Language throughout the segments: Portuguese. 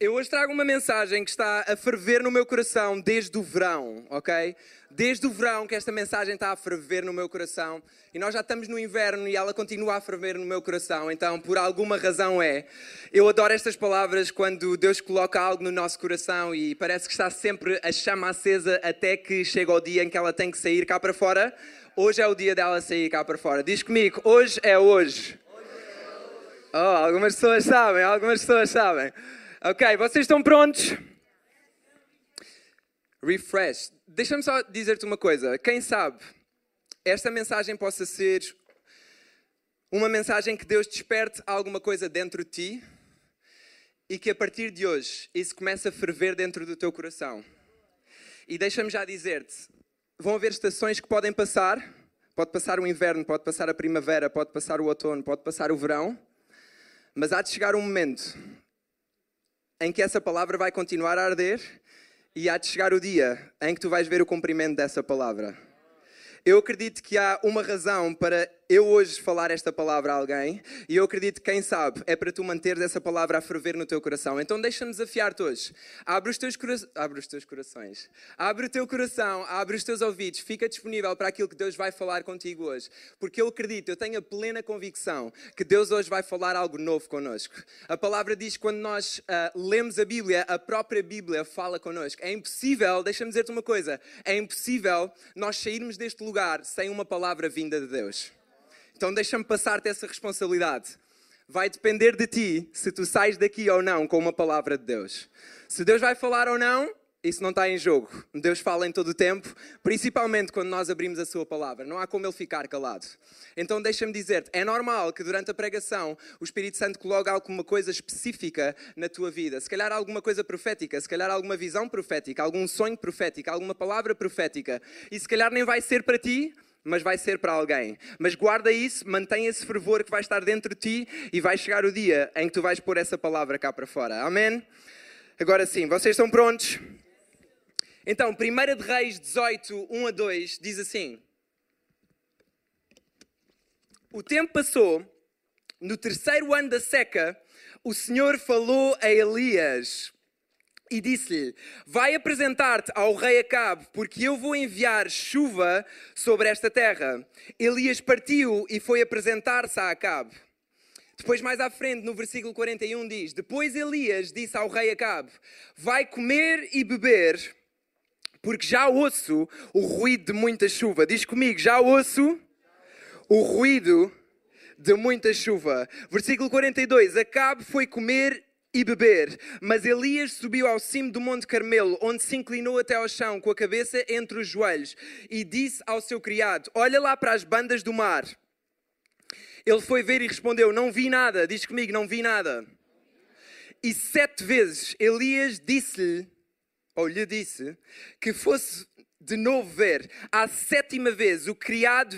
Eu hoje trago uma mensagem que está a ferver no meu coração desde o verão, ok? Desde o verão que esta mensagem está a ferver no meu coração e nós já estamos no inverno e ela continua a ferver no meu coração, então por alguma razão é. Eu adoro estas palavras quando Deus coloca algo no nosso coração e parece que está sempre a chama acesa até que chega o dia em que ela tem que sair cá para fora. Hoje é o dia dela sair cá para fora. Diz comigo, hoje é hoje. Oh, algumas pessoas sabem, algumas pessoas sabem. Ok, vocês estão prontos? Refresh. Deixa-me só dizer-te uma coisa. Quem sabe esta mensagem possa ser uma mensagem que Deus desperte alguma coisa dentro de ti e que a partir de hoje isso comece a ferver dentro do teu coração. E deixa-me já dizer-te: vão haver estações que podem passar. Pode passar o inverno, pode passar a primavera, pode passar o outono, pode passar o verão. Mas há de chegar um momento em que essa palavra vai continuar a arder e há de chegar o dia em que tu vais ver o cumprimento dessa palavra. Eu acredito que há uma razão para eu hoje falar esta palavra a alguém e eu acredito que, quem sabe, é para tu manteres essa palavra a ferver no teu coração. Então deixa-me desafiar-te hoje. Abre os, teus abre os teus corações. Abre o teu coração, abre os teus ouvidos. Fica disponível para aquilo que Deus vai falar contigo hoje. Porque eu acredito, eu tenho a plena convicção que Deus hoje vai falar algo novo connosco. A palavra diz que quando nós uh, lemos a Bíblia, a própria Bíblia fala connosco. É impossível, deixa-me dizer-te uma coisa, é impossível nós sairmos deste lugar sem uma palavra vinda de Deus. Então deixa-me passar-te essa responsabilidade. Vai depender de ti se tu sais daqui ou não com uma palavra de Deus. Se Deus vai falar ou não, isso não está em jogo. Deus fala em todo o tempo, principalmente quando nós abrimos a Sua palavra. Não há como Ele ficar calado. Então deixa-me dizer-te: é normal que durante a pregação o Espírito Santo coloque alguma coisa específica na tua vida. Se calhar alguma coisa profética, se calhar alguma visão profética, algum sonho profético, alguma palavra profética. E se calhar nem vai ser para ti, mas vai ser para alguém. Mas guarda isso, mantém esse fervor que vai estar dentro de ti e vai chegar o dia em que tu vais pôr essa palavra cá para fora. Amém? Agora sim, vocês estão prontos? Então, 1 de Reis 18, 1 a 2 diz assim: O tempo passou, no terceiro ano da seca, o Senhor falou a Elias e disse-lhe: Vai apresentar-te ao rei Acabe, porque eu vou enviar chuva sobre esta terra. Elias partiu e foi apresentar-se a Acabe. Depois, mais à frente, no versículo 41, diz: Depois Elias disse ao rei Acabe: Vai comer e beber porque já ouço o ruído de muita chuva. Diz comigo, já ouço o ruído de muita chuva. Versículo 42: Acabe foi comer e beber, mas Elias subiu ao cimo do Monte Carmelo, onde se inclinou até ao chão, com a cabeça entre os joelhos, e disse ao seu criado: Olha lá para as bandas do mar. Ele foi ver e respondeu: Não vi nada. Diz comigo: Não vi nada. E sete vezes Elias disse-lhe: ou lhe disse, que fosse de novo ver. À sétima vez, o criado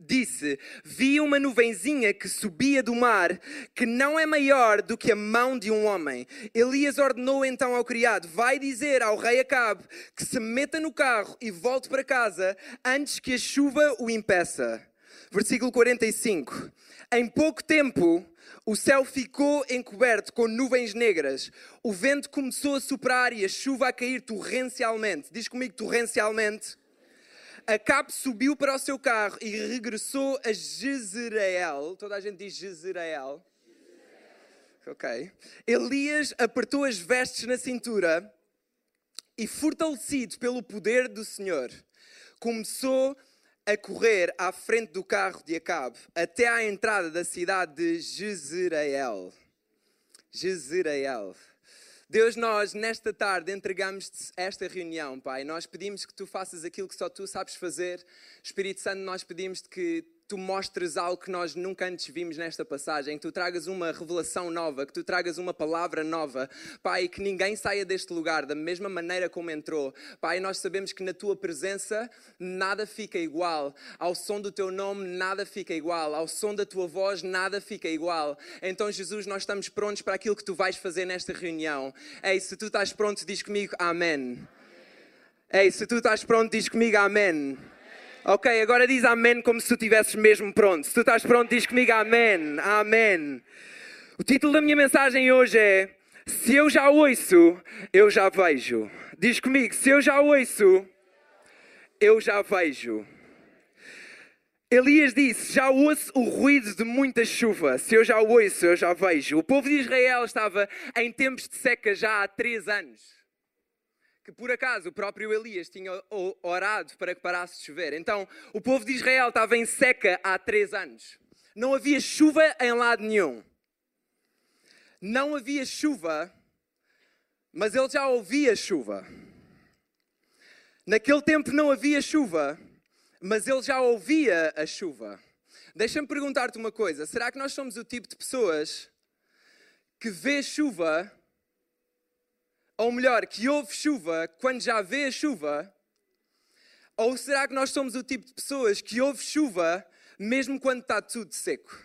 disse: Vi uma nuvenzinha que subia do mar, que não é maior do que a mão de um homem. Elias ordenou então ao criado: Vai dizer ao rei Acabe que se meta no carro e volte para casa antes que a chuva o impeça. Versículo 45. Em pouco tempo, o céu ficou encoberto com nuvens negras, o vento começou a soprar e a chuva a cair torrencialmente. Diz comigo, torrencialmente. Acabe subiu para o seu carro e regressou a Jezreel. Toda a gente diz Jezreel. Ok. Elias apertou as vestes na cintura e, fortalecido pelo poder do Senhor, começou a correr à frente do carro de Acabe até à entrada da cidade de Jezreel. Jezreel. Deus, nós nesta tarde entregamos-te esta reunião, Pai. Nós pedimos que tu faças aquilo que só tu sabes fazer. Espírito Santo, nós pedimos que tu mostres algo que nós nunca antes vimos nesta passagem, que tu tragas uma revelação nova, que tu tragas uma palavra nova, Pai, que ninguém saia deste lugar da mesma maneira como entrou. Pai, nós sabemos que na tua presença nada fica igual, ao som do teu nome nada fica igual, ao som da tua voz nada fica igual. Então, Jesus, nós estamos prontos para aquilo que tu vais fazer nesta reunião. Ei, se tu estás pronto, diz comigo amém. Ei, se tu estás pronto, diz comigo amém. Ok, agora diz amém como se tu estivesses mesmo pronto. Se tu estás pronto, diz comigo amém. Amém. O título da minha mensagem hoje é Se eu já ouço, eu já vejo. Diz comigo, se eu já ouço, eu já vejo. Elias disse: Já ouço o ruído de muita chuva. Se eu já ouço, eu já vejo. O povo de Israel estava em tempos de seca já há três anos que por acaso o próprio Elias tinha orado para que parasse de chover. Então o povo de Israel estava em seca há três anos. Não havia chuva em lado nenhum. Não havia chuva, mas ele já ouvia chuva. Naquele tempo não havia chuva, mas ele já ouvia a chuva. Deixa-me perguntar-te uma coisa: será que nós somos o tipo de pessoas que vê chuva ou melhor, que houve chuva quando já vê a chuva? Ou será que nós somos o tipo de pessoas que houve chuva mesmo quando está tudo seco?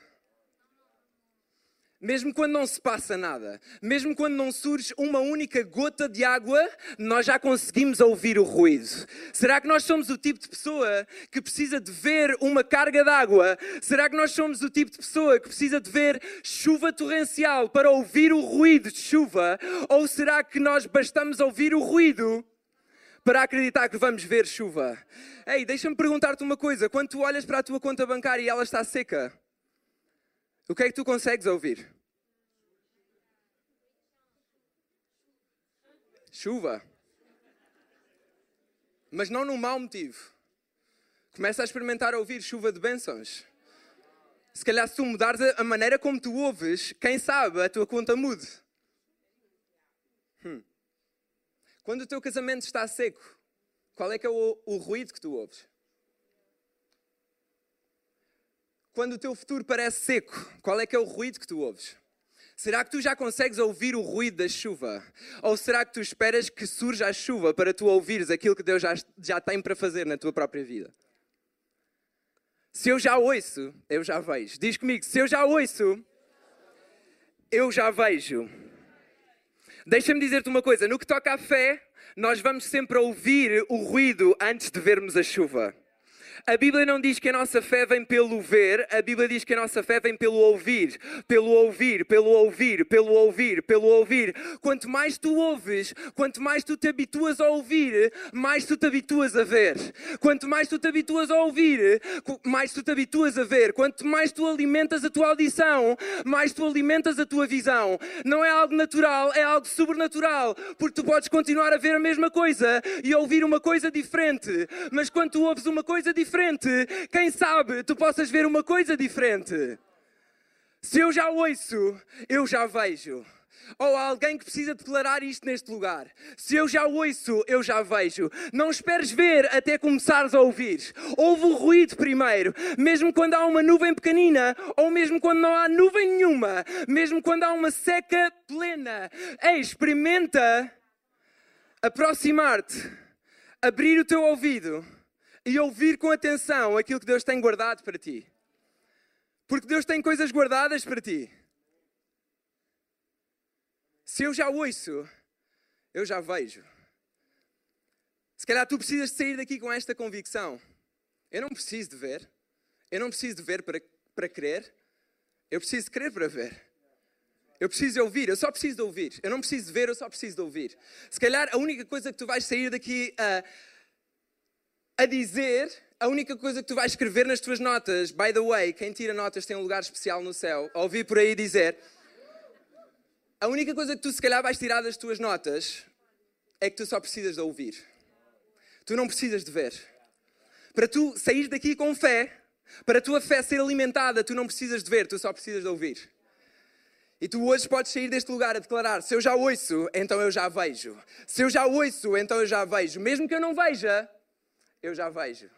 Mesmo quando não se passa nada, mesmo quando não surge uma única gota de água, nós já conseguimos ouvir o ruído. Será que nós somos o tipo de pessoa que precisa de ver uma carga de água? Será que nós somos o tipo de pessoa que precisa de ver chuva torrencial para ouvir o ruído de chuva? Ou será que nós bastamos ouvir o ruído para acreditar que vamos ver chuva? Ei, deixa-me perguntar-te uma coisa: quando tu olhas para a tua conta bancária e ela está seca, o que é que tu consegues ouvir? Chuva. Mas não num mau motivo. Começa a experimentar ouvir chuva de bênçãos. Se calhar, se tu mudares a maneira como tu ouves, quem sabe a tua conta mude. Hum. Quando o teu casamento está seco, qual é que é o, o ruído que tu ouves? Quando o teu futuro parece seco, qual é que é o ruído que tu ouves? Será que tu já consegues ouvir o ruído da chuva? Ou será que tu esperas que surja a chuva para tu ouvires aquilo que Deus já, já tem para fazer na tua própria vida? Se eu já ouço, eu já vejo. Diz comigo, se eu já ouço, eu já vejo. Deixa-me dizer-te uma coisa: no que toca à fé, nós vamos sempre ouvir o ruído antes de vermos a chuva. A Bíblia não diz que a nossa fé vem pelo ver, a Bíblia diz que a nossa fé vem pelo ouvir, pelo ouvir, pelo ouvir, pelo ouvir, pelo ouvir. Quanto mais tu ouves, quanto mais tu te habituas a ouvir, mais tu te habituas a ver. Quanto mais tu te habituas a ouvir, mais tu te habituas a ver. Quanto mais tu alimentas a tua audição, mais tu alimentas a tua visão. Não é algo natural, é algo sobrenatural, porque tu podes continuar a ver a mesma coisa e ouvir uma coisa diferente, mas quando tu ouves uma coisa diferente, diferente, quem sabe tu possas ver uma coisa diferente. Se eu já ouço, eu já vejo. Ou há alguém que precisa declarar isto neste lugar. Se eu já ouço, eu já vejo. Não esperes ver até começares a ouvir. Ouve o ruído primeiro, mesmo quando há uma nuvem pequenina, ou mesmo quando não há nuvem nenhuma, mesmo quando há uma seca plena. Ei, experimenta aproximar-te, abrir o teu ouvido e ouvir com atenção aquilo que Deus tem guardado para ti. Porque Deus tem coisas guardadas para ti. Se eu já ouço, eu já vejo. Se calhar tu precisas de sair daqui com esta convicção. Eu não preciso de ver. Eu não preciso de ver para, para crer. Eu preciso de crer para ver. Eu preciso de ouvir, eu só preciso de ouvir. Eu não preciso de ver, eu só preciso de ouvir. Se calhar a única coisa que tu vais sair daqui a. Uh, a dizer a única coisa que tu vais escrever nas tuas notas, by the way, quem tira notas tem um lugar especial no céu, ouvir por aí dizer, a única coisa que tu se calhar vais tirar das tuas notas é que tu só precisas de ouvir. Tu não precisas de ver. Para tu sair daqui com fé, para a tua fé ser alimentada, tu não precisas de ver, tu só precisas de ouvir. E tu hoje podes sair deste lugar a declarar: se eu já ouço, então eu já vejo. Se eu já ouço, então eu já vejo. Mesmo que eu não veja, eu já vejo.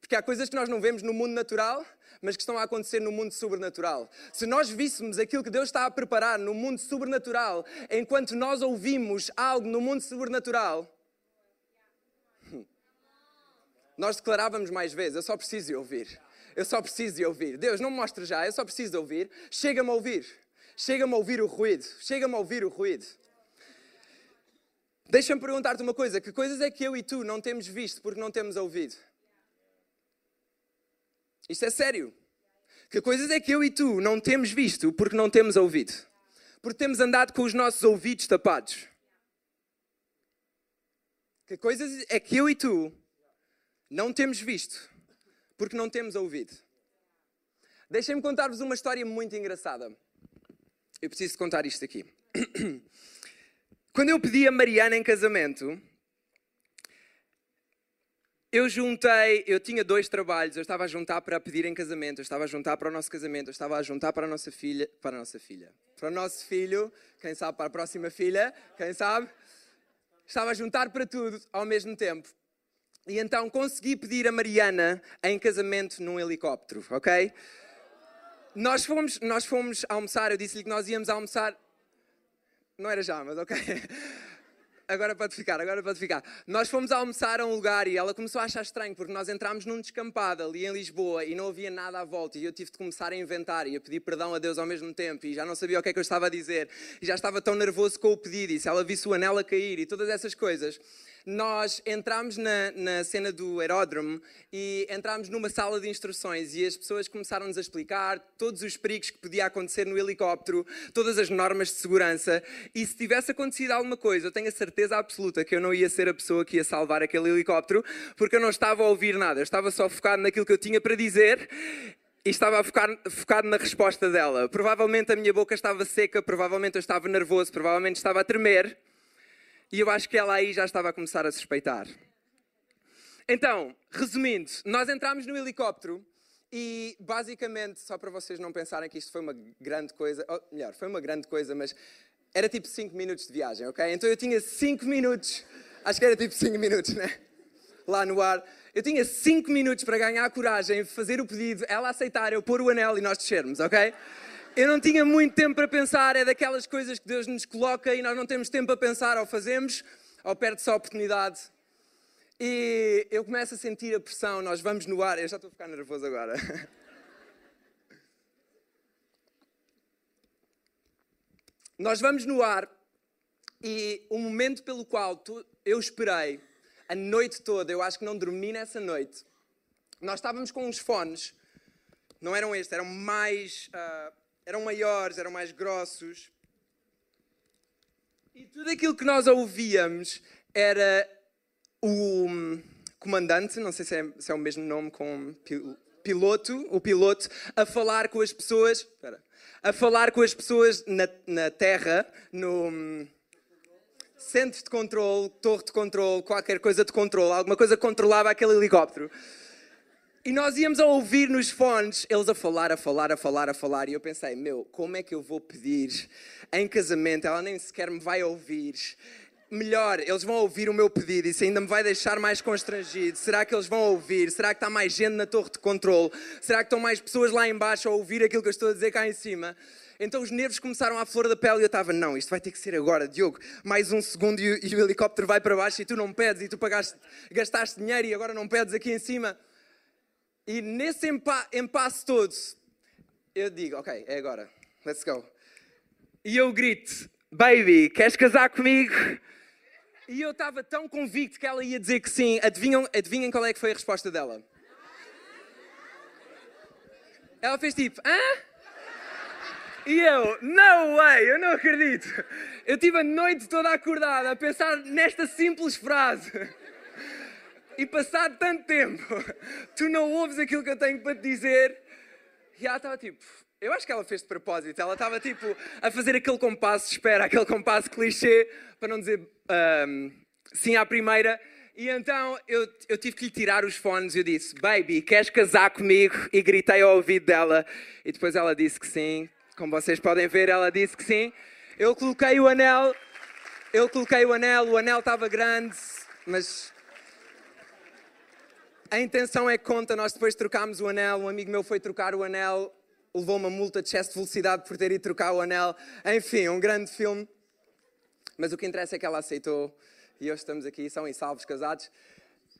Porque há coisas que nós não vemos no mundo natural, mas que estão a acontecer no mundo sobrenatural. Se nós víssemos aquilo que Deus está a preparar no mundo sobrenatural, enquanto nós ouvimos algo no mundo sobrenatural, nós declarávamos mais vezes: Eu só preciso de ouvir. Eu só preciso de ouvir. Deus, não me mostre já, eu só preciso de ouvir. Chega-me a ouvir. Chega-me a ouvir o ruído. Chega-me a ouvir o ruído. Deixa-me perguntar-te uma coisa: que coisas é que eu e tu não temos visto porque não temos ouvido? Isto é sério. Que coisas é que eu e tu não temos visto porque não temos ouvido? Porque temos andado com os nossos ouvidos tapados. Que coisas é que eu e tu não temos visto porque não temos ouvido? Deixem-me contar-vos uma história muito engraçada. Eu preciso contar isto aqui. Quando eu pedi a Mariana em casamento, eu juntei, eu tinha dois trabalhos, eu estava a juntar para pedir em casamento, eu estava a juntar para o nosso casamento, eu estava a juntar para a nossa filha, para a nossa filha, para o nosso filho, quem sabe para a próxima filha, quem sabe? Estava a juntar para tudo ao mesmo tempo. E então consegui pedir a Mariana em casamento num helicóptero, ok? Nós fomos, nós fomos almoçar, eu disse-lhe que nós íamos almoçar. Não era já, mas ok agora pode ficar, agora pode ficar. Nós fomos almoçar a um lugar e ela começou a achar estranho, porque nós entramos num descampado ali em Lisboa e não havia nada à volta e eu tive de começar a inventar e a pedir perdão a Deus ao mesmo tempo e já não sabia o que é que eu estava a dizer e já estava tão nervoso com o pedido e se ela visse o anel a cair e todas essas coisas nós entramos na, na cena do aeródromo e entramos numa sala de instruções e as pessoas começaram-nos a explicar todos os perigos que podia acontecer no helicóptero, todas as normas de segurança. E se tivesse acontecido alguma coisa, eu tenho a certeza absoluta que eu não ia ser a pessoa que ia salvar aquele helicóptero, porque eu não estava a ouvir nada, eu estava só focado naquilo que eu tinha para dizer e estava focar, focado na resposta dela. Provavelmente a minha boca estava seca, provavelmente eu estava nervoso, provavelmente estava a tremer. E eu acho que ela aí já estava a começar a suspeitar. Então, resumindo, nós entramos no helicóptero e basicamente, só para vocês não pensarem que isto foi uma grande coisa, ou melhor, foi uma grande coisa, mas era tipo 5 minutos de viagem, ok? Então eu tinha 5 minutos, acho que era tipo 5 minutos, né? Lá no ar. Eu tinha 5 minutos para ganhar a coragem, fazer o pedido, ela aceitar, eu pôr o anel e nós descermos, ok? Eu não tinha muito tempo para pensar, é daquelas coisas que Deus nos coloca e nós não temos tempo para pensar, ou fazemos, ou perde-se a oportunidade. E eu começo a sentir a pressão, nós vamos no ar, eu já estou a ficar nervoso agora. nós vamos no ar e o momento pelo qual eu esperei a noite toda, eu acho que não dormi nessa noite. Nós estávamos com uns fones, não eram estes, eram mais uh, eram maiores, eram mais grossos. E tudo aquilo que nós ouvíamos era o comandante, não sei se é, se é o mesmo nome com piloto, o piloto, a falar com as pessoas, espera, a falar com as pessoas na, na terra, no centro de controle, torre de controle, qualquer coisa de controle, alguma coisa controlava aquele helicóptero. E nós íamos a ouvir nos fones eles a falar, a falar, a falar, a falar. E eu pensei, meu, como é que eu vou pedir em casamento? Ela nem sequer me vai ouvir. Melhor, eles vão ouvir o meu pedido. Isso ainda me vai deixar mais constrangido. Será que eles vão ouvir? Será que está mais gente na torre de controle? Será que estão mais pessoas lá embaixo a ouvir aquilo que eu estou a dizer cá em cima? Então os nervos começaram à flor da pele e eu estava, não, isto vai ter que ser agora, Diogo. Mais um segundo e o, helicóptero vai para baixo e tu não pedes e tu pagaste, gastaste dinheiro e agora não pedes aqui em cima. E nesse empa impasse todo, eu digo, ok, é agora, let's go. E eu grito, baby, queres casar comigo? E eu estava tão convicto que ela ia dizer que sim. Adivinham, adivinhem qual é que foi a resposta dela? Ela fez tipo, hã? E eu, no way, eu não acredito. Eu tive a noite toda acordada a pensar nesta simples frase e passado tanto tempo, tu não ouves aquilo que eu tenho para te dizer. E ela estava tipo, eu acho que ela fez de propósito. Ela estava tipo a fazer aquele compasso de espera, aquele compasso clichê, para não dizer um, sim à primeira. E então eu, eu tive que lhe tirar os fones e eu disse: Baby, queres casar comigo? E gritei ao ouvido dela. E depois ela disse que sim. Como vocês podem ver, ela disse que sim. Eu coloquei o anel, eu coloquei o anel, o anel estava grande, mas A intenção é conta, nós depois trocámos o anel, um amigo meu foi trocar o anel, levou uma multa de excesso de velocidade por ter ido trocar o anel. Enfim, um grande filme. Mas o que interessa é que ela aceitou e hoje estamos aqui, são em salvos casados.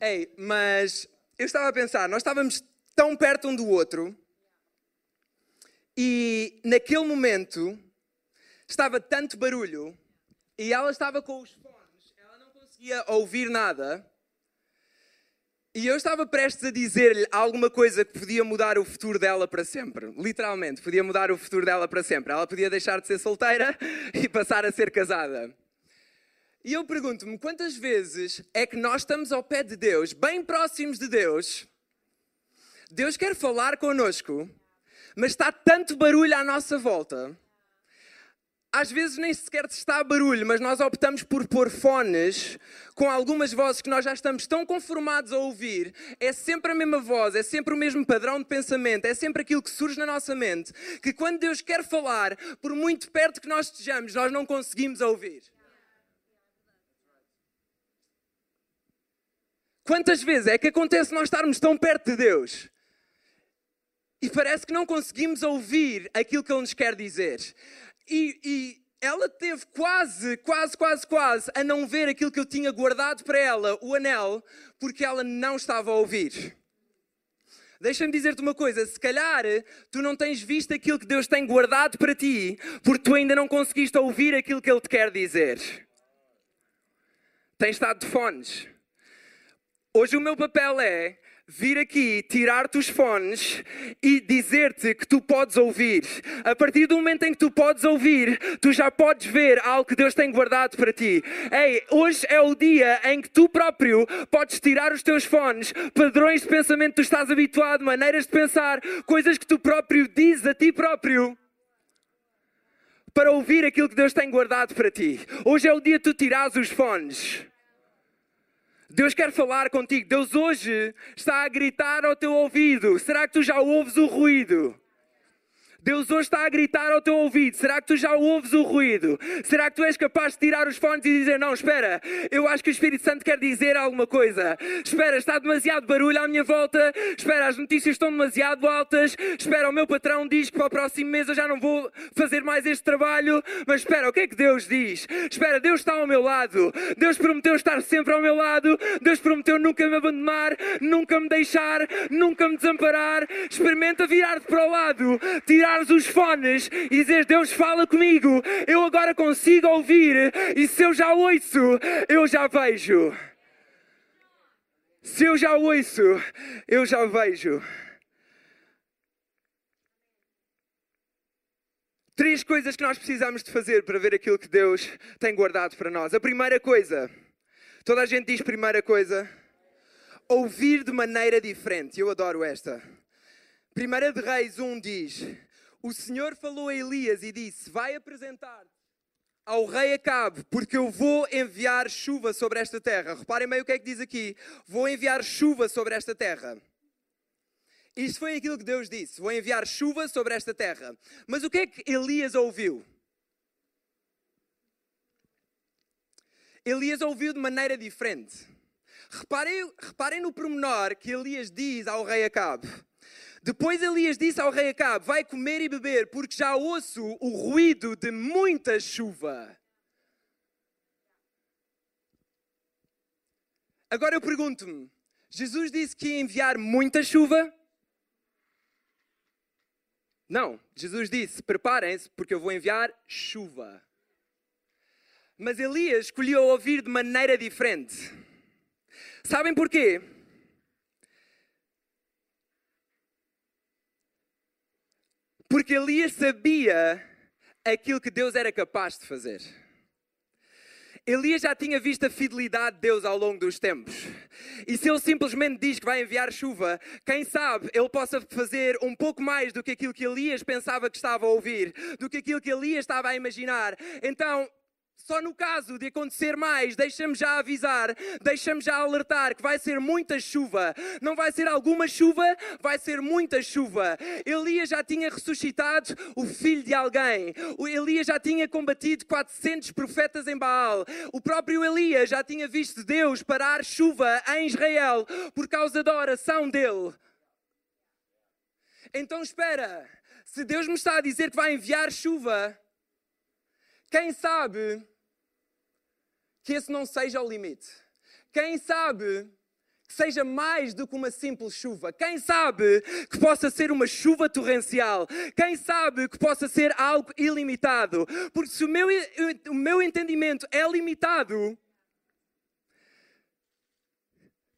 Ei, mas eu estava a pensar, nós estávamos tão perto um do outro e naquele momento estava tanto barulho e ela estava com os fones, ela não conseguia ouvir nada. E eu estava prestes a dizer-lhe alguma coisa que podia mudar o futuro dela para sempre. Literalmente, podia mudar o futuro dela para sempre. Ela podia deixar de ser solteira e passar a ser casada. E eu pergunto-me quantas vezes é que nós estamos ao pé de Deus, bem próximos de Deus. Deus quer falar connosco, mas está tanto barulho à nossa volta às vezes nem sequer está barulho, mas nós optamos por pôr fones com algumas vozes que nós já estamos tão conformados a ouvir. É sempre a mesma voz, é sempre o mesmo padrão de pensamento, é sempre aquilo que surge na nossa mente, que quando Deus quer falar, por muito perto que nós estejamos, nós não conseguimos ouvir. Quantas vezes é que acontece nós estarmos tão perto de Deus e parece que não conseguimos ouvir aquilo que Ele nos quer dizer? E, e ela teve quase, quase, quase, quase a não ver aquilo que eu tinha guardado para ela, o anel, porque ela não estava a ouvir. Deixa-me dizer-te uma coisa: se calhar tu não tens visto aquilo que Deus tem guardado para ti, porque tu ainda não conseguiste ouvir aquilo que Ele te quer dizer. Tens estado de fones. Hoje o meu papel é vir aqui, tirar-te os fones e dizer-te que tu podes ouvir. A partir do momento em que tu podes ouvir, tu já podes ver algo que Deus tem guardado para ti. Ei, hoje é o dia em que tu próprio podes tirar os teus fones, padrões de pensamento que tu estás habituado, maneiras de pensar, coisas que tu próprio dizes a ti próprio para ouvir aquilo que Deus tem guardado para ti. Hoje é o dia de tu tirares os fones. Deus quer falar contigo. Deus hoje está a gritar ao teu ouvido. Será que tu já ouves o ruído? Deus hoje está a gritar ao teu ouvido. Será que tu já ouves o ruído? Será que tu és capaz de tirar os fones e dizer: Não, espera, eu acho que o Espírito Santo quer dizer alguma coisa. Espera, está demasiado barulho à minha volta. Espera, as notícias estão demasiado altas. Espera, o meu patrão diz que para o próximo mês eu já não vou fazer mais este trabalho. Mas espera, o que é que Deus diz? Espera, Deus está ao meu lado. Deus prometeu estar sempre ao meu lado. Deus prometeu nunca me abandonar, nunca me deixar, nunca me desamparar. Experimenta virar-te para o lado, tirar tirares os fones e dizeres: Deus fala comigo, eu agora consigo ouvir, e se eu já ouço, eu já vejo. Se eu já ouço, eu já vejo. Três coisas que nós precisamos de fazer para ver aquilo que Deus tem guardado para nós. A primeira coisa, toda a gente diz primeira coisa, ouvir de maneira diferente. Eu adoro esta. Primeira de Reis 1 diz: o Senhor falou a Elias e disse: Vai apresentar ao rei Acabe, porque eu vou enviar chuva sobre esta terra. Reparem bem o que é que diz aqui: Vou enviar chuva sobre esta terra. Isto foi aquilo que Deus disse: Vou enviar chuva sobre esta terra. Mas o que é que Elias ouviu? Elias ouviu de maneira diferente. Reparem, reparem no pormenor que Elias diz ao rei Acabe. Depois Elias disse ao rei Acabe: Vai comer e beber, porque já ouço o ruído de muita chuva. Agora eu pergunto-me: Jesus disse que ia enviar muita chuva? Não, Jesus disse: Preparem-se, porque eu vou enviar chuva. Mas Elias escolheu ouvir de maneira diferente. Sabem porquê? Porque Elias sabia aquilo que Deus era capaz de fazer. Elias já tinha visto a fidelidade de Deus ao longo dos tempos. E se ele simplesmente diz que vai enviar chuva, quem sabe ele possa fazer um pouco mais do que aquilo que Elias pensava que estava a ouvir, do que aquilo que Elias estava a imaginar. Então, Só no caso de acontecer mais, deixa-me já avisar, deixa-me já alertar que vai ser muita chuva. Não vai ser alguma chuva, vai ser muita chuva. Elias já tinha ressuscitado o filho de alguém. O Elias já tinha combatido 400 profetas em Baal. O próprio Elias já tinha visto Deus parar chuva em Israel por causa da oração dele. Então espera, se Deus me está a dizer que vai enviar chuva, quem sabe que esse não seja o limite. Quem sabe que seja mais do que uma simples chuva. Quem sabe que possa ser uma chuva torrencial. Quem sabe que possa ser algo ilimitado. Porque se o meu, o meu entendimento é limitado,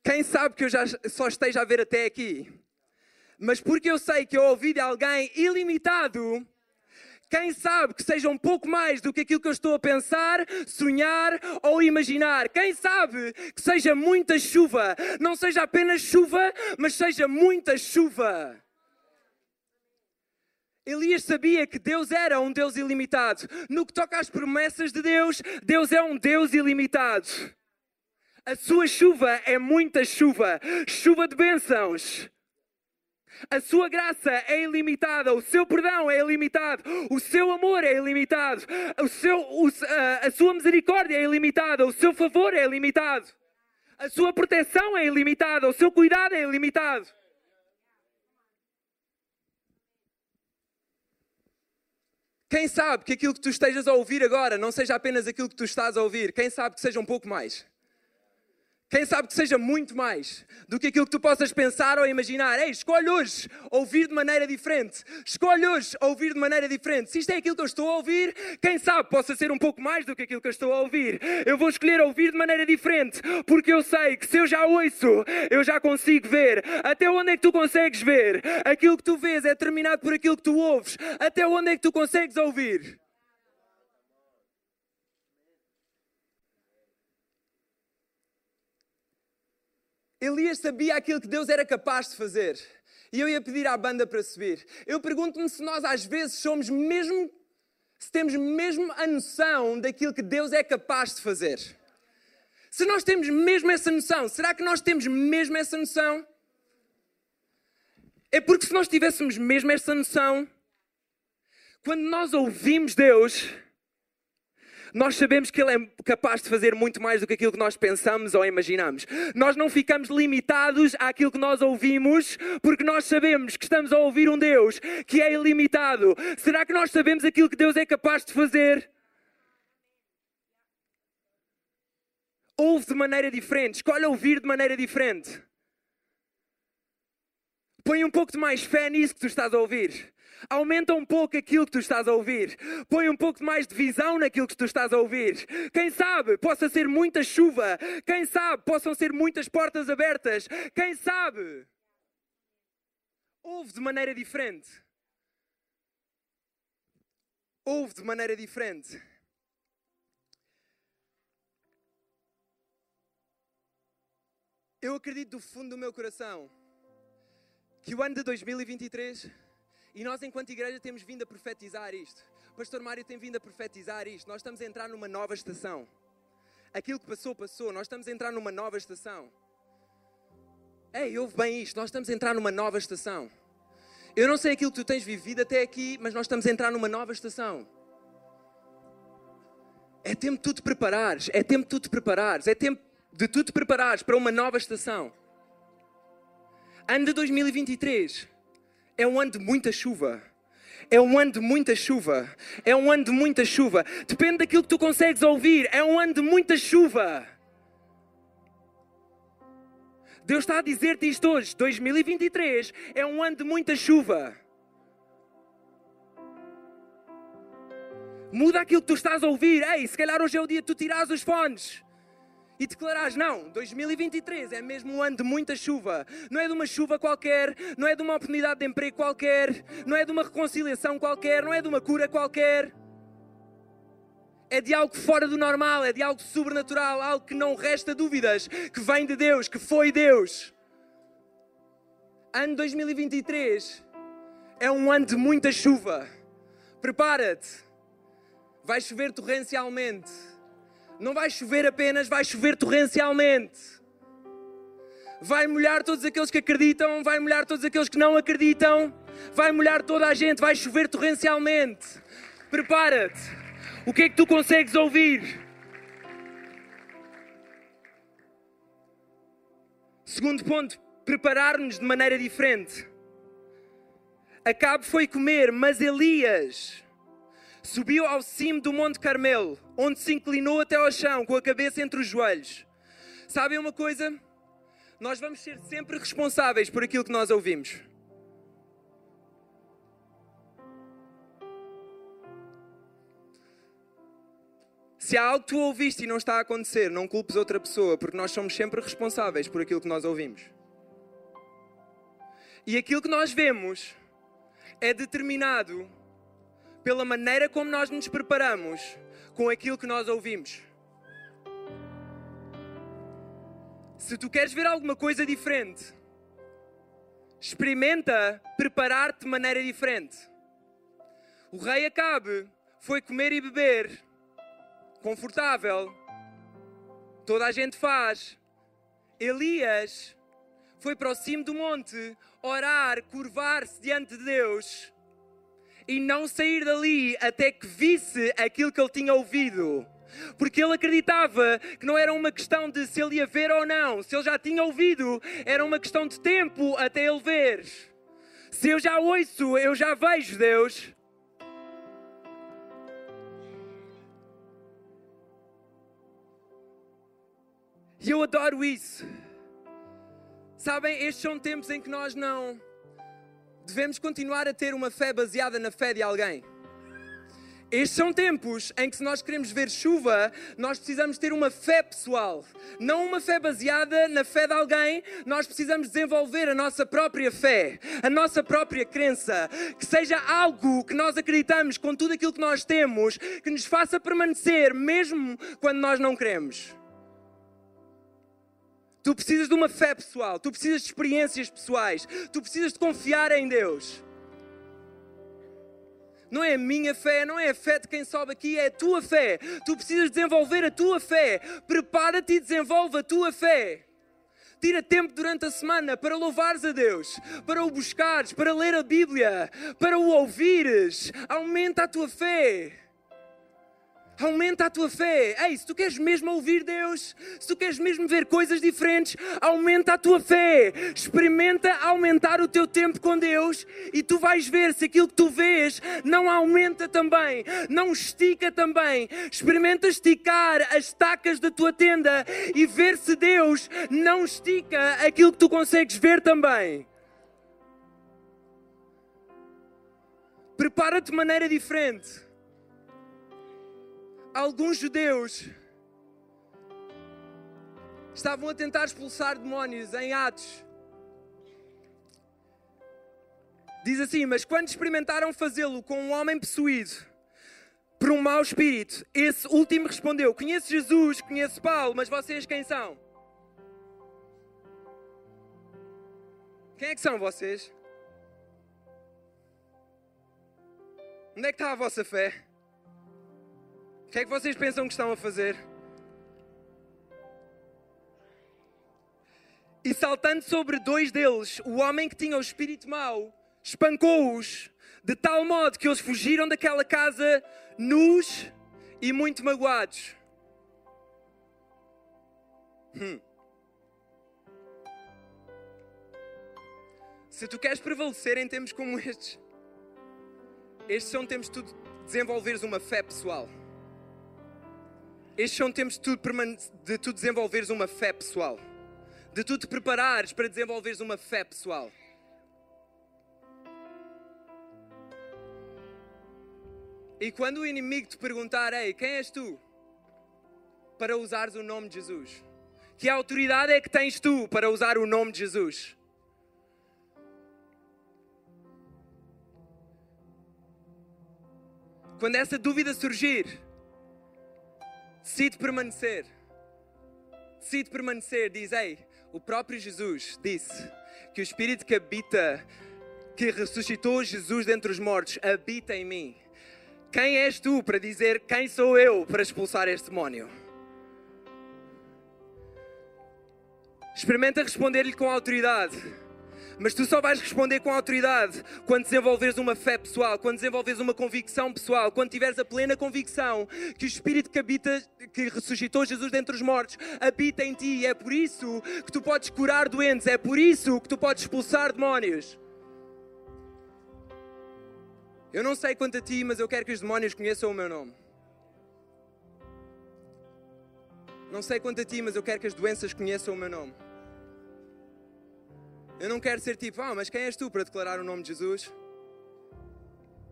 quem sabe que eu já só esteja a ver até aqui. Mas porque eu sei que eu ouvi de alguém ilimitado, quem sabe que seja um pouco mais do que aquilo que eu estou a pensar, sonhar ou imaginar. Quem sabe que seja muita chuva. Não seja apenas chuva, mas seja muita chuva. Elias sabia que Deus era um Deus ilimitado. No que toca às promessas de Deus, Deus é um Deus ilimitado. A sua chuva é muita chuva, chuva de bênçãos. A sua graça é ilimitada, o seu perdão é ilimitado, o seu amor é ilimitado, o seu, o, a, a sua misericórdia é ilimitada, o seu favor é ilimitado, a sua proteção é ilimitada, o seu cuidado é ilimitado. Quem sabe que aquilo que tu estejas a ouvir agora não seja apenas aquilo que tu estás a ouvir, quem sabe que seja um pouco mais. Quem sabe que seja muito mais do que aquilo que tu possas pensar ou imaginar. Ei, escolhe hoje ouvir de maneira diferente. Escolhe hoje ouvir de maneira diferente. Se isto é aquilo que eu estou a ouvir, quem sabe possa ser um pouco mais do que aquilo que eu estou a ouvir. Eu vou escolher ouvir de maneira diferente, porque eu sei que se eu já ouço, eu já consigo ver. Até onde é que tu consegues ver? Aquilo que tu vês é determinado por aquilo que tu ouves. Até onde é que tu consegues ouvir? Elias sabia aquilo que Deus era capaz de fazer. E eu ia pedir à banda para subir. Eu pergunto-me se nós às vezes somos mesmo, se temos mesmo a noção daquilo que Deus é capaz de fazer. Se nós temos mesmo essa noção, será que nós temos mesmo essa noção? É porque se nós tivéssemos mesmo essa noção, quando nós ouvimos Deus, nós sabemos que Ele é capaz de fazer muito mais do que aquilo que nós pensamos ou imaginamos. Nós não ficamos limitados àquilo que nós ouvimos, porque nós sabemos que estamos a ouvir um Deus que é ilimitado. Será que nós sabemos aquilo que Deus é capaz de fazer? Ouve de maneira diferente, escolhe ouvir de maneira diferente. Põe um pouco de mais fé nisso que tu estás a ouvir. Aumenta um pouco aquilo que tu estás a ouvir. Põe um pouco mais de visão naquilo que tu estás a ouvir. Quem sabe possa ser muita chuva. Quem sabe possam ser muitas portas abertas. Quem sabe? Ouve de maneira diferente. Ouve de maneira diferente. Eu acredito do fundo do meu coração que o ano de 2023 e nós, enquanto igreja, temos vindo a profetizar isto. O pastor Mário tem vindo a profetizar isto. Nós estamos a entrar numa nova estação. Aquilo que passou, passou. Nós estamos a entrar numa nova estação. Ei, ouve bem isto. Nós estamos a entrar numa nova estação. Eu não sei aquilo que tu tens vivido até aqui, mas nós estamos a entrar numa nova estação. É tempo de tu te preparares. É tempo de tu te preparares. É tempo de tu te preparares para uma nova estação. Ano de 2023 é um ano de muita chuva. É um ano de muita chuva. É um ano de muita chuva. Depende daquilo que tu consegues ouvir. É um ano de muita chuva. Deus está a dizer-te isto hoje. 2023 é um ano de muita chuva. Muda aquilo que tu estás a ouvir. Ei, se calhar hoje é o dia de tu tirares os fones e declarares: não, 2023 é mesmo um ano de muita chuva. Não é de uma chuva qualquer, não é de uma oportunidade de emprego qualquer, não é de uma reconciliação qualquer, não é de uma cura qualquer. É de algo fora do normal, é de algo sobrenatural, algo que não resta dúvidas, que vem de Deus, que foi Deus. Ano 2023 é um ano de muita chuva. Prepara-te. Vai chover torrencialmente Não vai chover apenas, vai chover torrencialmente. Vai molhar todos aqueles que acreditam, vai molhar todos aqueles que não acreditam, vai molhar toda a gente, vai chover torrencialmente. Prepara-te. O que é que tu consegues ouvir? Segundo ponto, preparar-nos de maneira diferente. Acabe foi comer, mas Elias subiu ao cimo do Monte Carmelo, onde se inclinou até ao chão, com a cabeça entre os joelhos. Sabem uma coisa? Nós vamos ser sempre responsáveis por aquilo que nós ouvimos. Se há algo que tu ouviste e não está a acontecer, não culpes outra pessoa, porque nós somos sempre responsáveis por aquilo que nós ouvimos. E aquilo que nós vemos é determinado pela maneira como nós nos preparamos com aquilo que nós ouvimos. Se tu queres ver alguma coisa diferente, experimenta preparar-te de maneira diferente. O rei Acabe foi comer e beber confortável. Toda a gente faz. Elias foi para o cimo do monte orar, curvar-se diante de Deus e não sair dali até que visse aquilo que ele tinha ouvido. Porque ele acreditava que não era uma questão de se ele ia ver ou não, se ele já tinha ouvido, era uma questão de tempo até ele ver. Se eu já ouço, eu já vejo Deus. E eu adoro isso. Sabem, estes são tempos em que nós não devemos continuar a ter uma fé baseada na fé de alguém. Estes são tempos em que, se nós queremos ver chuva, nós precisamos ter uma fé pessoal. Não uma fé baseada na fé de alguém, nós precisamos desenvolver a nossa própria fé, a nossa própria crença. Que seja algo que nós acreditamos com tudo aquilo que nós temos, que nos faça permanecer, mesmo quando nós não queremos. Tu precisas de uma fé pessoal, tu precisas de experiências pessoais, tu precisas de confiar em Deus. Não é a minha fé, não é a fé de quem sobe aqui, é a tua fé. Tu precisas desenvolver a tua fé. Prepara-te e desenvolve a tua fé. Tira tempo durante a semana para louvares a Deus, para o buscares, para ler a Bíblia, para o ouvires. Aumenta a tua fé. Aumenta a tua fé. Ei, se tu queres mesmo ouvir Deus, se tu queres mesmo ver coisas diferentes, aumenta a tua fé. Experimenta aumentar o teu tempo com Deus e tu vais ver se aquilo que tu vês não aumenta também, não estica também. Experimenta esticar as estacas da tua tenda e ver se Deus não estica aquilo que tu consegues ver também. Prepara-te de maneira diferente alguns judeus estavam a tentar expulsar demónios em Atos. Diz assim: Mas quando experimentaram fazê-lo com um homem possuído por um mau espírito, esse último respondeu: Conheço Jesus, conheço Paulo, mas vocês quem são? Quem é que são vocês? Onde é que está a vossa fé? O que é que vocês pensam que estão a fazer? E saltando sobre dois deles, o homem que tinha o espírito mau espancou-os de tal modo que eles fugiram daquela casa nus e muito magoados. Hum. Se tu queres prevalecer em tempos como estes, estes são tempos de tu desenvolveres uma fé pessoal. Estes são tempos de tu, de tu desenvolveres uma fé pessoal. De tu te preparares para desenvolveres uma fé pessoal. E quando o inimigo te perguntar, ei, quem és tu? Para usares o nome de Jesus. Que autoridade é que tens tu para usar o nome de Jesus? Quando essa dúvida surgir, Decide permanecer. Decide permanecer, diz, ei, o próprio Jesus disse que o Espírito que habita, que ressuscitou Jesus dentre os mortos, habita em mim. Quem és tu para dizer quem sou eu para expulsar este demónio? Experimenta responder-lhe com autoridade. Mas tu só vais responder com autoridade quando desenvolveres uma fé pessoal, quando desenvolveres uma convicção pessoal, quando tiveres a plena convicção que o Espírito que habita, que ressuscitou Jesus dentre os mortos, habita em ti. É por isso que tu podes curar doentes, é por isso que tu podes expulsar demónios. Eu não sei quanto a ti, mas eu quero que os demónios conheçam o meu nome. Não sei quanto a ti, mas eu quero que as doenças conheçam o meu nome. Eu não quero ser tipo, ah, mas quem és tu para declarar o nome de Jesus?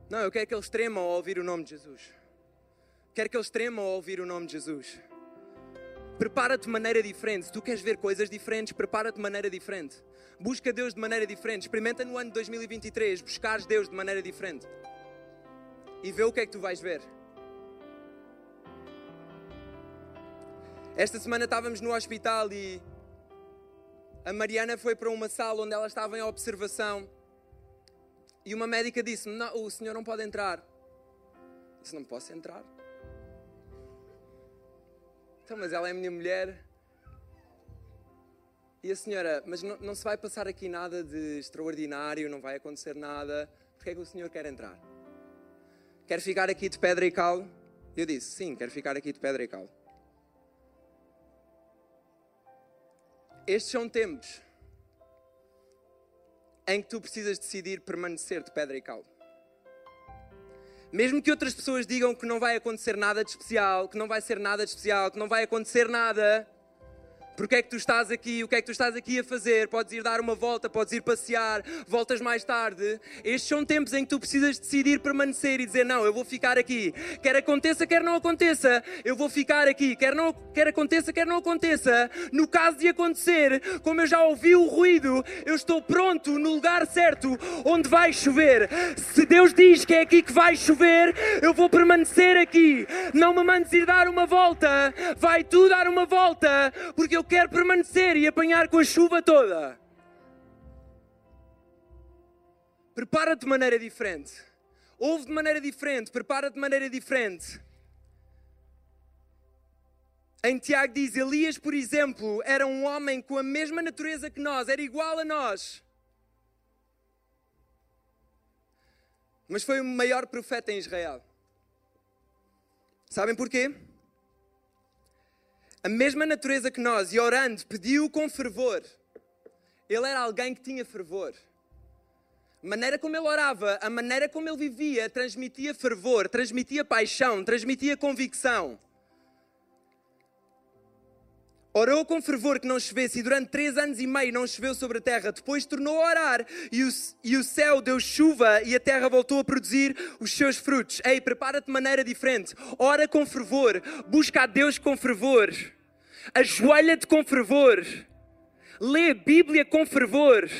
Não, eu quero que eles tremam ao ouvir o nome de Jesus. Quero que eles tremam ao ouvir o nome de Jesus. Prepara-te de maneira diferente. Se tu queres ver coisas diferentes, prepara-te de maneira diferente. Busca Deus de maneira diferente. Experimenta no ano de 2023 buscares Deus de maneira diferente. E vê o que é que tu vais ver. Esta semana estávamos no hospital e a Mariana foi para uma sala onde ela estava em observação e uma médica disse-me: O senhor não pode entrar. Eu disse: Não posso entrar. Então, mas ela é minha mulher. E a senhora, mas não, não se vai passar aqui nada de extraordinário, não vai acontecer nada. Porquê é que o senhor quer entrar? Quer ficar aqui de pedra e cal? Eu disse: Sim, quero ficar aqui de pedra e cal. Estes são tempos em que tu precisas decidir permanecer de pedra e cal. Mesmo que outras pessoas digam que não vai acontecer nada de especial, que não vai ser nada de especial, que não vai acontecer nada, porque é que tu estás aqui? O que é que tu estás aqui a fazer? Podes ir dar uma volta, podes ir passear, voltas mais tarde. Estes são tempos em que tu precisas decidir permanecer e dizer: Não, eu vou ficar aqui. Quer aconteça, quer não aconteça, eu vou ficar aqui. Quer, não, quer aconteça, quer não aconteça. No caso de acontecer, como eu já ouvi o ruído, eu estou pronto no lugar certo onde vai chover. Se Deus diz que é aqui que vai chover, eu vou permanecer aqui. Não me mandes ir dar uma volta, vai tu dar uma volta, porque eu quero permanecer e apanhar com a chuva toda. Prepara-te de maneira diferente. Ouve de maneira diferente. Prepara-te de maneira diferente. Em Tiago diz: Elias, por exemplo, era um homem com a mesma natureza que nós, era igual a nós. Mas foi o maior profeta em Israel. Sabem porquê? A mesma natureza que nós e orando, pediu com fervor. Ele era alguém que tinha fervor. A maneira como ele orava, a maneira como ele vivia, transmitia fervor, transmitia paixão, transmitia convicção. Orou com fervor que não chovesse e durante três anos e meio não choveu sobre a terra. Depois tornou a orar e o, e o céu deu chuva e a terra voltou a produzir os seus frutos. Ei, prepara-te de maneira diferente. Ora com fervor. Busca a Deus com fervor. Ajoelha-te com fervor. Lê a Bíblia com fervor.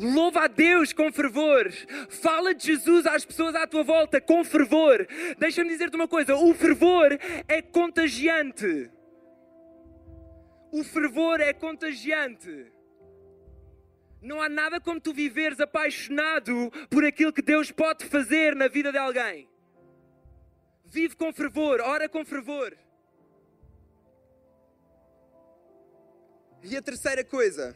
Louva a Deus com fervor. Fala de Jesus às pessoas à tua volta com fervor. Deixa-me dizer-te uma coisa: o fervor é contagiante. O fervor é contagiante. Não há nada como tu viveres apaixonado por aquilo que Deus pode fazer na vida de alguém. Vive com fervor, ora com fervor. E a terceira coisa,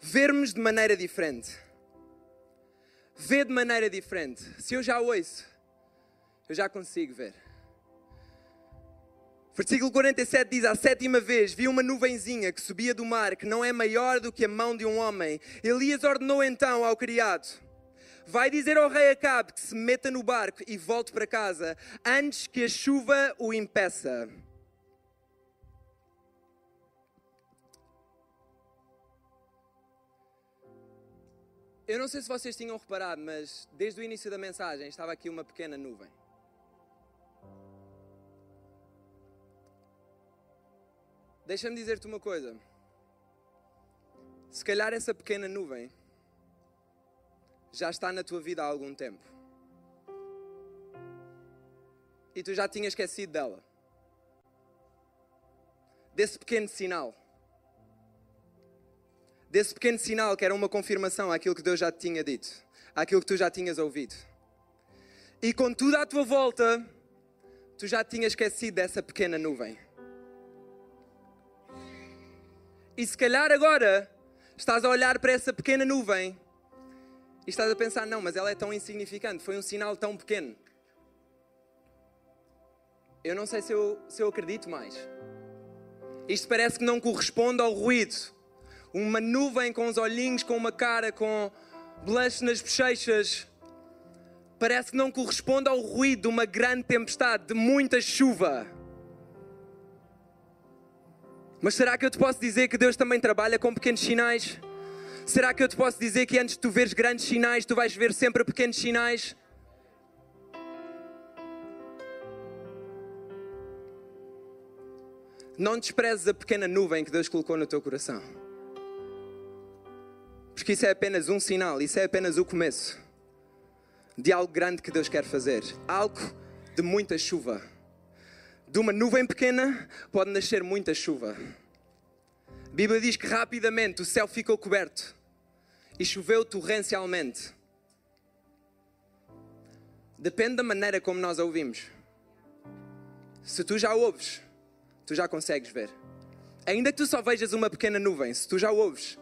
vermos de maneira diferente. Ver de maneira diferente. Se eu já ouço, eu já consigo ver. Versículo 47 diz: A sétima vez vi uma nuvenzinha que subia do mar, que não é maior do que a mão de um homem. Elias ordenou então ao criado: Vai dizer ao rei Acabe que se meta no barco e volte para casa, antes que a chuva o impeça. Eu não sei se vocês tinham reparado, mas desde o início da mensagem estava aqui uma pequena nuvem. Deixa-me dizer-te uma coisa. Se calhar essa pequena nuvem já está na tua vida há algum tempo. E tu já tinhas esquecido dela. Desse pequeno sinal. Desse pequeno sinal que era uma confirmação àquilo que Deus já te tinha dito, àquilo que tu já tinhas ouvido. E com tudo à tua volta, tu já tinhas esquecido dessa pequena nuvem. E se calhar agora estás a olhar para essa pequena nuvem e estás a pensar: não, mas ela é tão insignificante, foi um sinal tão pequeno. Eu não sei se eu, se eu acredito mais. Isto parece que não corresponde ao ruído. Uma nuvem com os olhinhos, com uma cara, com blush nas bochechas. Parece que não corresponde ao ruído de uma grande tempestade, de muita chuva. Mas será que eu te posso dizer que Deus também trabalha com pequenos sinais? Será que eu te posso dizer que antes de tu veres grandes sinais, tu vais ver sempre pequenos sinais? Não desprezes a pequena nuvem que Deus colocou no teu coração. Porque isso é apenas um sinal, isso é apenas o começo de algo grande que Deus quer fazer. Algo de muita chuva. De uma nuvem pequena pode nascer muita chuva. A Bíblia diz que rapidamente o céu ficou coberto e choveu torrencialmente. Depende da maneira como nós a ouvimos. Se tu já ouves, tu já consegues ver. Ainda que tu só vejas uma pequena nuvem, se tu já ouves,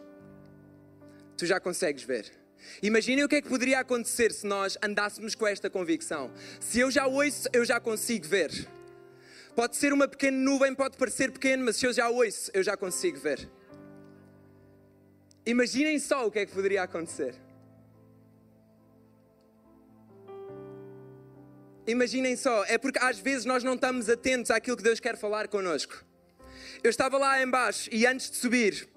tu já consegues ver. Imaginem o que é que poderia acontecer se nós andássemos com esta convicção. Se eu já ouço, eu já consigo ver. Pode ser uma pequena nuvem, pode parecer pequeno, mas se eu já ouço, eu já consigo ver. Imaginem só o que é que poderia acontecer. Imaginem só, é porque às vezes nós não estamos atentos àquilo que Deus quer falar connosco. Eu estava lá embaixo e antes de subir,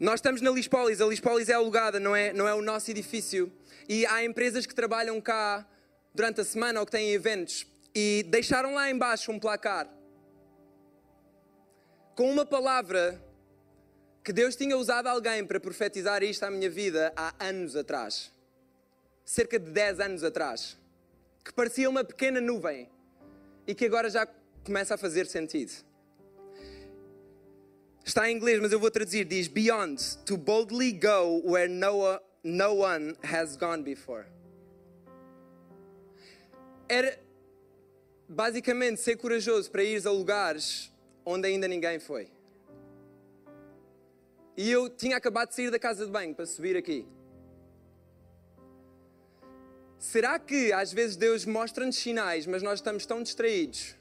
nós estamos na Lispolis, a Lispolis é alugada, não é, não é o nosso edifício. E há empresas que trabalham cá durante a semana ou que têm eventos e deixaram lá embaixo um placar com uma palavra que Deus tinha usado alguém para profetizar isto à minha vida há anos atrás. Cerca de 10 anos atrás. Que parecia uma pequena nuvem e que agora já começa a fazer sentido. Está em inglês, mas eu vou traduzir. Diz: Beyond, to boldly go where no, no one has gone before. Era basicamente ser corajoso para ir a lugares onde ainda ninguém foi. E eu tinha acabado de sair da casa de banho para subir aqui. Será que às vezes Deus mostra-nos sinais, mas nós estamos tão distraídos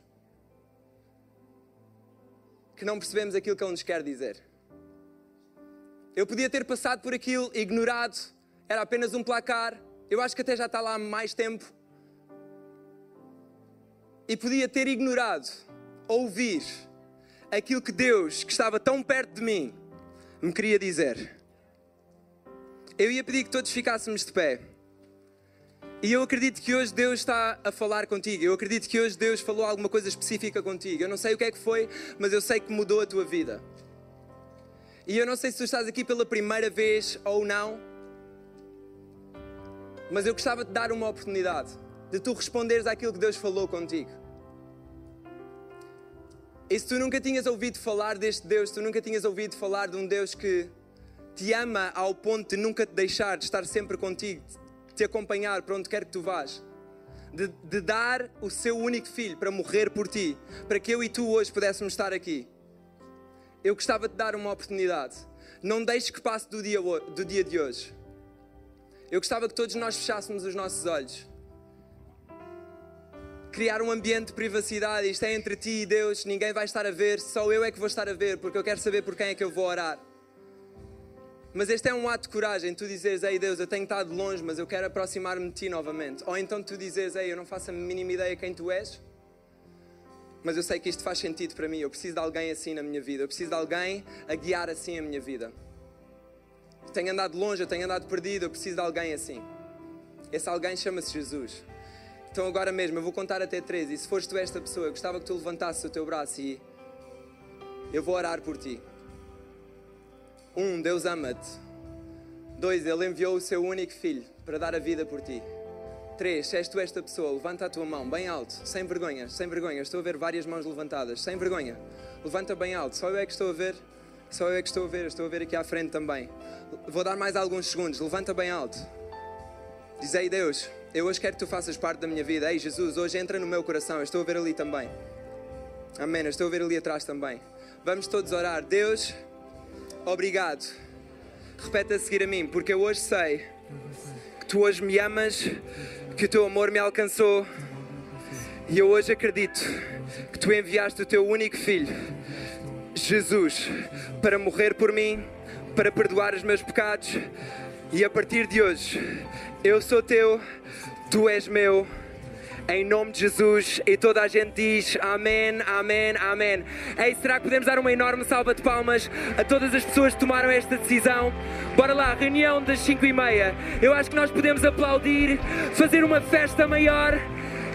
que não percebemos aquilo que Ele nos quer dizer? Eu podia ter passado por aquilo, ignorado, era apenas um placar. Eu acho que até já está lá há mais tempo. E podia ter ignorado, ouvir aquilo que Deus, que estava tão perto de mim, me queria dizer. Eu ia pedir que todos ficássemos de pé. E eu acredito que hoje Deus está a falar contigo. Eu acredito que hoje Deus falou alguma coisa específica contigo. Eu não sei o que é que foi, mas eu sei que mudou a tua vida. E eu não sei se tu estás aqui pela primeira vez ou não, mas eu gostava de dar uma oportunidade de tu responderes àquilo que Deus falou contigo. E se tu nunca tinhas ouvido falar deste Deus, tu nunca tinhas ouvido falar de um Deus que te ama ao ponto de nunca te deixar, de estar sempre contigo, de te acompanhar para onde quer que tu vás, de, de dar o seu único filho para morrer por ti, para que eu e tu hoje pudéssemos estar aqui. Eu gostava de dar uma oportunidade. Não deixes que passe do dia, do dia de hoje. Eu gostava que todos nós fechássemos os nossos olhos criar um ambiente de privacidade. Isto é entre ti e Deus, ninguém vai estar a ver, só eu é que vou estar a ver, porque eu quero saber por quem é que eu vou orar. Mas este é um ato de coragem, tu dizeres, ei Deus, eu tenho estado longe, mas eu quero aproximar-me de ti novamente. Ou então tu dizes, ei, eu não faço a mínima ideia quem tu és, mas eu sei que isto faz sentido para mim. Eu preciso de alguém assim na minha vida, eu preciso de alguém a guiar assim a minha vida. Eu tenho andado longe, eu tenho andado perdido, eu preciso de alguém assim. Esse alguém chama-se Jesus. Então agora mesmo, eu vou contar até três. E se fores tu esta pessoa, eu gostava que tu levantasses o teu braço e eu vou orar por ti. Um, Deus ama-te. Dois, Ele enviou o seu único filho para dar a vida por ti. Três, se és tu esta pessoa, levanta a tua mão bem alto, sem vergonha, sem vergonha. Estou a ver várias mãos levantadas, sem vergonha. Levanta bem alto, só eu é que estou a ver. Só eu é que estou a ver, estou a ver aqui à frente também. Vou dar mais alguns segundos, levanta bem alto. Diz aí, Deus, eu hoje quero que tu faças parte da minha vida. Ei, Jesus, hoje entra no meu coração. Eu estou a ver ali também. Amém. Eu estou a ver ali atrás também. Vamos todos orar. Deus, obrigado. Repete a seguir a mim, porque eu hoje sei que tu hoje me amas, que o teu amor me alcançou e eu hoje acredito que tu enviaste o teu único filho, Jesus, para morrer por mim, para perdoar os meus pecados e a partir de hoje eu sou teu, tu és meu em nome de Jesus. E toda a gente diz amém, amém, amém. Ei, será que podemos dar uma enorme salva de palmas a todas as pessoas que tomaram esta decisão? Bora lá, reunião das 5 e meia. Eu acho que nós podemos aplaudir, fazer uma festa maior.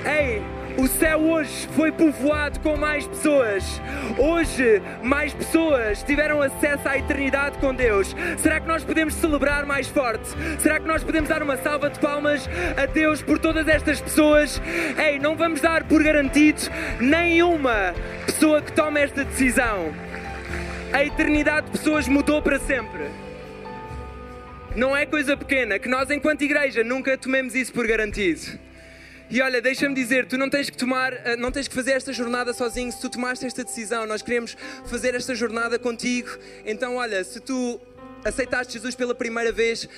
Ei, o céu hoje foi povoado com mais pessoas. Hoje, mais pessoas tiveram acesso à eternidade com Deus. Será que nós podemos celebrar mais forte? Será que nós podemos dar uma salva de palmas a Deus por todas estas pessoas? Ei, não vamos dar por garantido nenhuma pessoa que tome esta decisão. A eternidade de pessoas mudou para sempre. Não é coisa pequena que nós, enquanto igreja, nunca tomemos isso por garantido. E olha, deixa-me dizer, tu não tens que tomar, eh, não tens que fazer esta jornada sozinho. Se tu tomaste esta decisão, nós queremos fazer esta jornada contigo. Então, olha, se tu aceitaste Jesus pela primeira vez,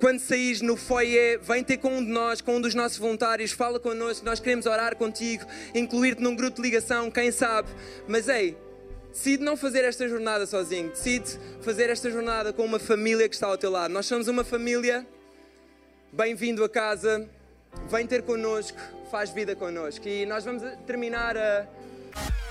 quando saís no foyer, vem ter com um de nós, com um dos nossos voluntários, fala connosco, nós queremos orar contigo, incluir-te num grupo de ligação, quem sabe. Mas ei, decide não fazer esta jornada sozinho, decide fazer esta jornada com uma família que está ao teu lado. Nós somos uma família, bem-vindo a casa, vem ter connosco, faz vida connosco. E nós vamos terminar a.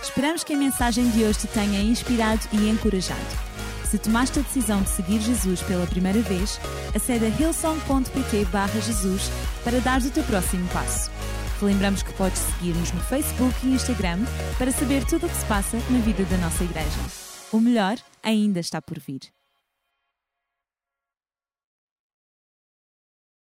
Esperamos que a mensagem de hoje te tenha inspirado e encorajado. Se tomaste a decisão de seguir Jesus pela primeira vez, acede a hillsong.pt Jesus para dar o teu próximo passo. Relembramos que podes seguir-nos no Facebook e Instagram para saber tudo o que se passa na vida da nossa igreja. O melhor ainda está por vir.